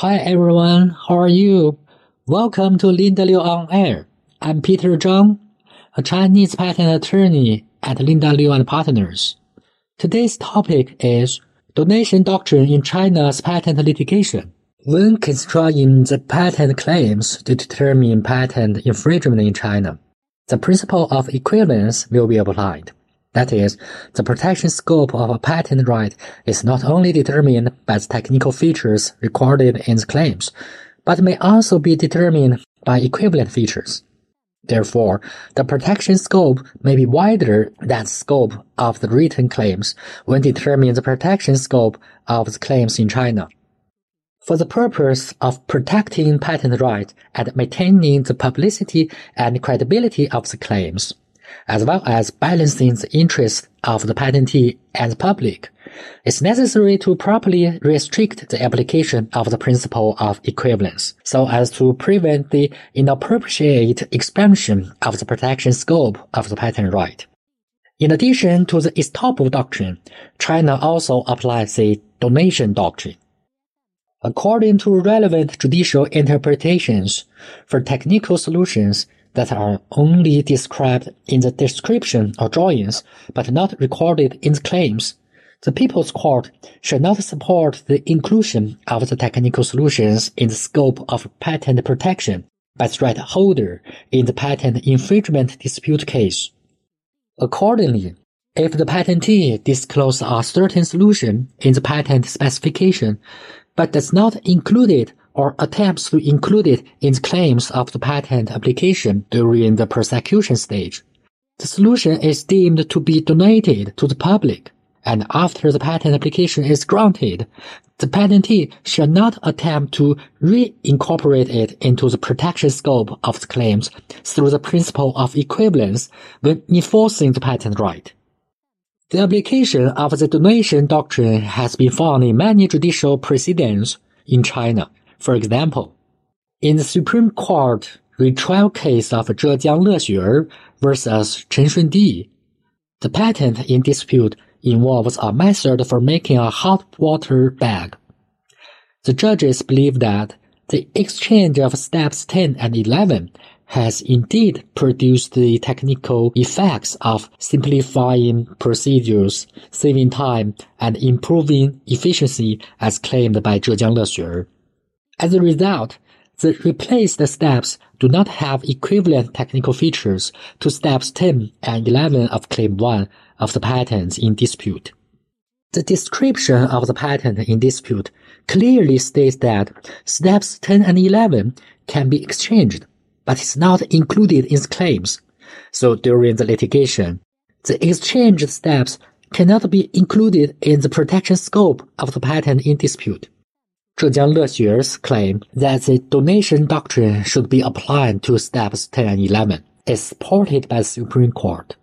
Hi everyone, how are you? Welcome to Linda Liu on Air. I'm Peter Zhang, a Chinese patent attorney at Linda Liu and Partners. Today's topic is donation doctrine in China's patent litigation. When construing the patent claims to determine patent infringement in China, the principle of equivalence will be applied. That is, the protection scope of a patent right is not only determined by the technical features recorded in the claims, but may also be determined by equivalent features. Therefore, the protection scope may be wider than the scope of the written claims when determining the protection scope of the claims in China. For the purpose of protecting patent rights and maintaining the publicity and credibility of the claims, as well as balancing the interests of the patentee and the public, it's necessary to properly restrict the application of the principle of equivalence so as to prevent the inappropriate expansion of the protection scope of the patent right. In addition to the estoppel doctrine, China also applies the donation doctrine. According to relevant judicial interpretations, for technical solutions, that are only described in the description or drawings, but not recorded in the claims, the People's Court should not support the inclusion of the technical solutions in the scope of patent protection by the right holder in the patent infringement dispute case. Accordingly, if the patentee discloses a certain solution in the patent specification, but does not include it or attempts to include it in the claims of the patent application during the prosecution stage. The solution is deemed to be donated to the public, and after the patent application is granted, the patentee shall not attempt to reincorporate it into the protection scope of the claims through the principle of equivalence when enforcing the patent right. The application of the donation doctrine has been found in many judicial precedents in China. For example, in the Supreme Court retrial case of Zhejiang Lexuer versus Chen Shundi, the patent in dispute involves a method for making a hot water bag. The judges believe that the exchange of steps 10 and 11 has indeed produced the technical effects of simplifying procedures, saving time, and improving efficiency as claimed by Zhejiang Lexuer. As a result, the replaced steps do not have equivalent technical features to steps 10 and 11 of Claim 1 of the patents in dispute. The description of the patent in dispute clearly states that steps 10 and 11 can be exchanged, but is not included in the claims. So during the litigation, the exchanged steps cannot be included in the protection scope of the patent in dispute. Zhejiang Lexuer's claim that the donation doctrine should be applied to steps 10 and 11 is supported by the Supreme Court.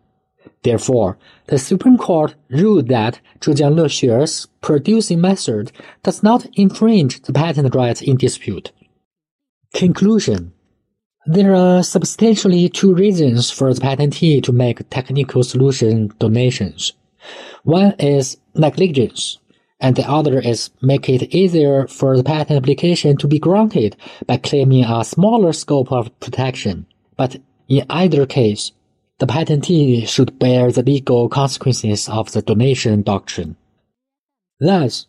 Therefore, the Supreme Court ruled that Zhejiang Lexuer's producing method does not infringe the patent rights in dispute. Conclusion There are substantially two reasons for the patentee to make technical solution donations. One is negligence and the other is make it easier for the patent application to be granted by claiming a smaller scope of protection. But in either case, the patentee should bear the legal consequences of the donation doctrine. Thus,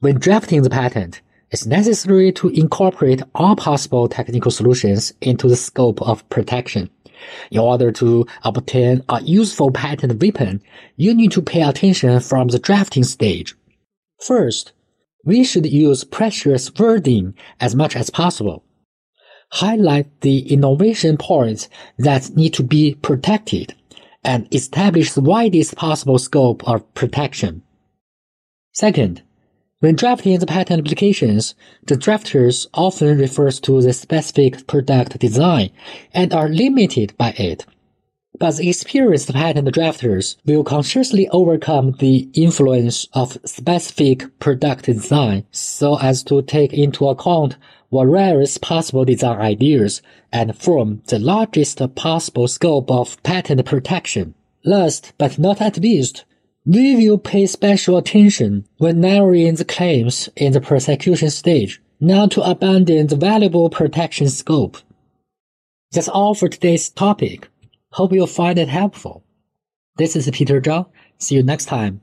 when drafting the patent, it's necessary to incorporate all possible technical solutions into the scope of protection. In order to obtain a useful patent weapon, you need to pay attention from the drafting stage. First, we should use precious wording as much as possible. Highlight the innovation points that need to be protected and establish the widest possible scope of protection. Second, when drafting the patent applications, the drafters often refers to the specific product design and are limited by it but the experienced patent drafters will consciously overcome the influence of specific product design so as to take into account various possible design ideas and form the largest possible scope of patent protection. Last but not at least, we will pay special attention when narrowing the claims in the prosecution stage not to abandon the valuable protection scope. That's all for today's topic. Hope you'll find it helpful. This is Peter Zhang. See you next time.